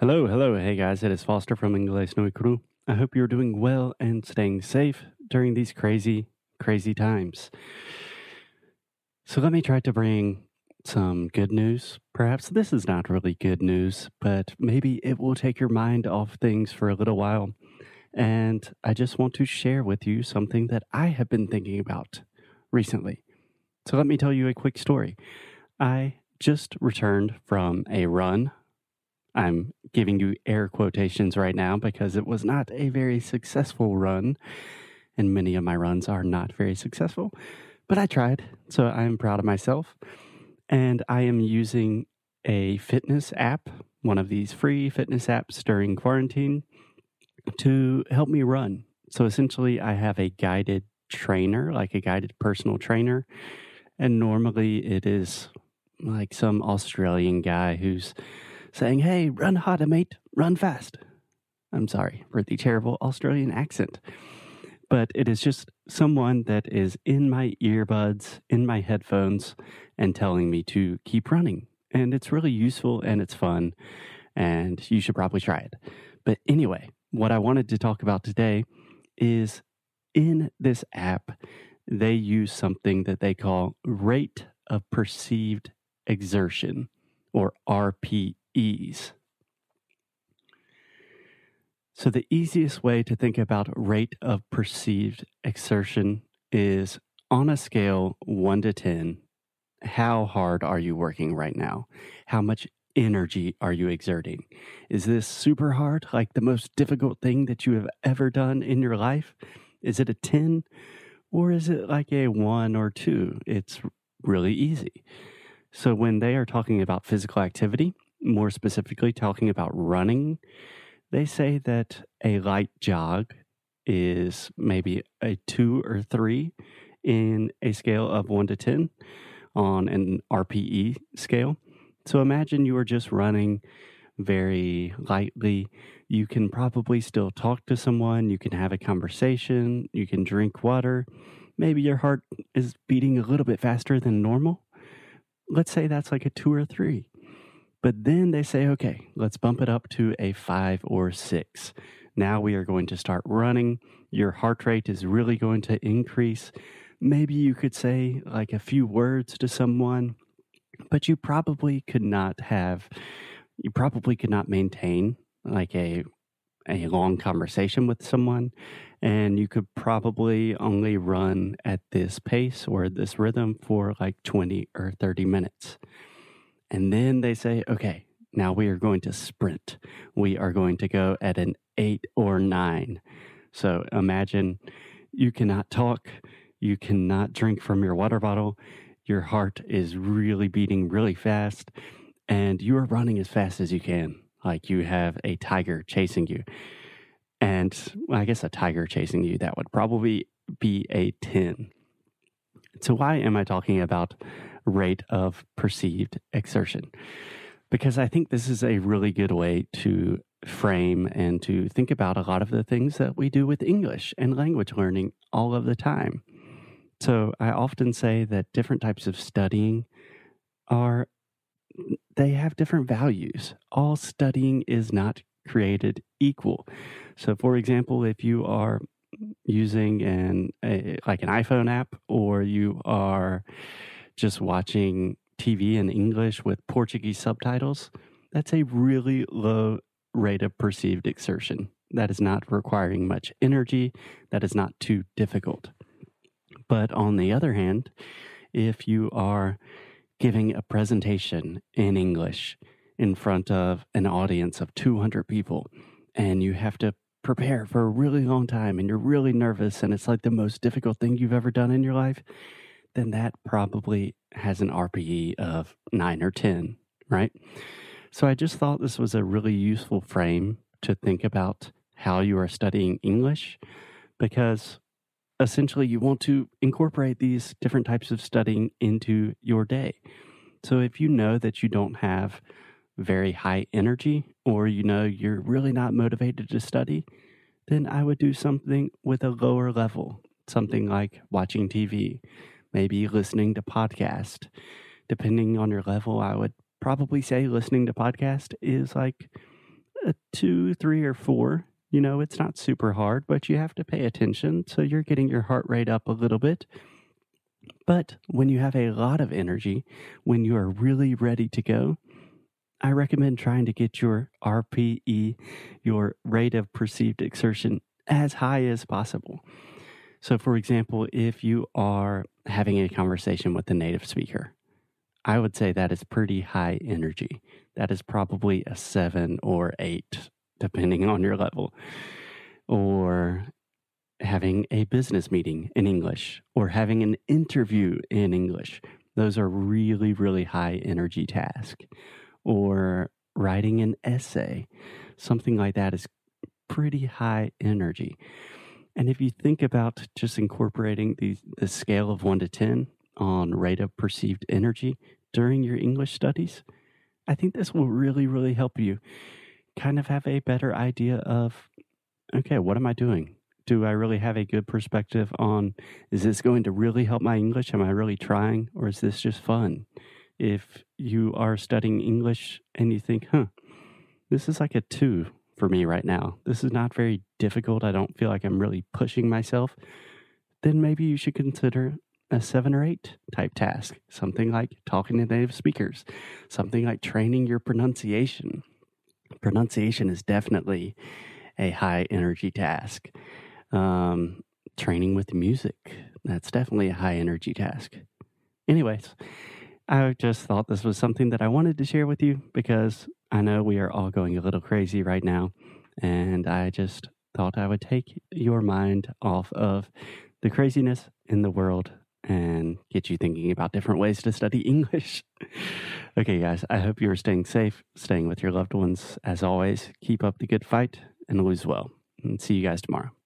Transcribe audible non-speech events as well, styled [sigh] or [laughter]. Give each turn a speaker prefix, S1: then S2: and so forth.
S1: Hello, hello. Hey guys, it is Foster from Inglés No Cru. I hope you're doing well and staying safe during these crazy, crazy times. So let me try to bring some good news. Perhaps this is not really good news, but maybe it will take your mind off things for a little while. And I just want to share with you something that I have been thinking about recently. So let me tell you a quick story. I just returned from a run. I'm giving you air quotations right now because it was not a very successful run, and many of my runs are not very successful, but I tried, so I'm proud of myself. And I am using a fitness app, one of these free fitness apps during quarantine, to help me run. So essentially, I have a guided trainer, like a guided personal trainer. And normally it is like some Australian guy who's saying, Hey, run harder, mate, run fast. I'm sorry for the terrible Australian accent, but it is just someone that is in my earbuds, in my headphones, and telling me to keep running. And it's really useful and it's fun, and you should probably try it. But anyway, what I wanted to talk about today is in this app, they use something that they call rate of perceived exertion or RPEs. So, the easiest way to think about rate of perceived exertion is on a scale 1 to 10, how hard are you working right now? How much energy are you exerting? Is this super hard, like the most difficult thing that you have ever done in your life? Is it a 10? Or is it like a 1 or 2? It's really easy. So when they are talking about physical activity, more specifically talking about running, they say that a light jog is maybe a two or three in a scale of one to 10 on an RPE scale. So imagine you are just running very lightly. You can probably still talk to someone, you can have a conversation, you can drink water. Maybe your heart is beating a little bit faster than normal. Let's say that's like a two or three. But then they say, okay, let's bump it up to a five or six. Now we are going to start running. Your heart rate is really going to increase. Maybe you could say like a few words to someone, but you probably could not have, you probably could not maintain like a a long conversation with someone and you could probably only run at this pace or this rhythm for like 20 or 30 minutes. And then they say, okay, now we are going to sprint. We are going to go at an eight or nine. So imagine you cannot talk, you cannot drink from your water bottle, your heart is really beating really fast, and you are running as fast as you can, like you have a tiger chasing you. And well, I guess a tiger chasing you, that would probably be a 10. So, why am I talking about rate of perceived exertion? Because I think this is a really good way to frame and to think about a lot of the things that we do with English and language learning all of the time. So, I often say that different types of studying are they have different values. All studying is not created equal. So, for example, if you are using an a, like an iPhone app, or you are just watching TV in English with Portuguese subtitles, that's a really low rate of perceived exertion. That is not requiring much energy. That is not too difficult. But on the other hand, if you are giving a presentation in English in front of an audience of 200 people and you have to prepare for a really long time and you're really nervous and it's like the most difficult thing you've ever done in your life, then that probably has an RPE of nine or 10, right? So I just thought this was a really useful frame to think about how you are studying English because essentially you want to incorporate these different types of studying into your day. So if you know that you don't have very high energy or you know you're really not motivated to study, then I would do something with a lower level, something like watching TV, maybe listening to podcast. Depending on your level, I would probably say listening to podcast is like a two, three, or four. You know, it's not super hard, but you have to pay attention. So you're getting your heart rate up a little bit. But when you have a lot of energy, when you are really ready to go, I recommend trying to get your RPE, your rate of perceived exertion, as high as possible. So, for example, if you are having a conversation with a native speaker, I would say that is pretty high energy. That is probably a seven or eight, depending on your level. Or having a business meeting in English or having an interview in English. Those are really, really high energy tasks. Or writing an essay, something like that is pretty high energy. And if you think about just incorporating the, the scale of one to 10 on rate of perceived energy during your English studies, I think this will really, really help you kind of have a better idea of okay, what am I doing? Do I really have a good perspective on is this going to really help my English? Am I really trying? Or is this just fun? If you are studying English and you think, huh, this is like a two for me right now, this is not very difficult, I don't feel like I'm really pushing myself, then maybe you should consider a seven or eight type task, something like talking to native speakers, something like training your pronunciation. Pronunciation is definitely a high energy task. Um, training with music, that's definitely a high energy task. Anyways, I just thought this was something that I wanted to share with you because I know we are all going a little crazy right now. And I just thought I would take your mind off of the craziness in the world and get you thinking about different ways to study [laughs] English. okay, guys, I hope you're staying safe, staying with your loved ones. As always, keep up the good fight and lose well. And see you guys tomorrow.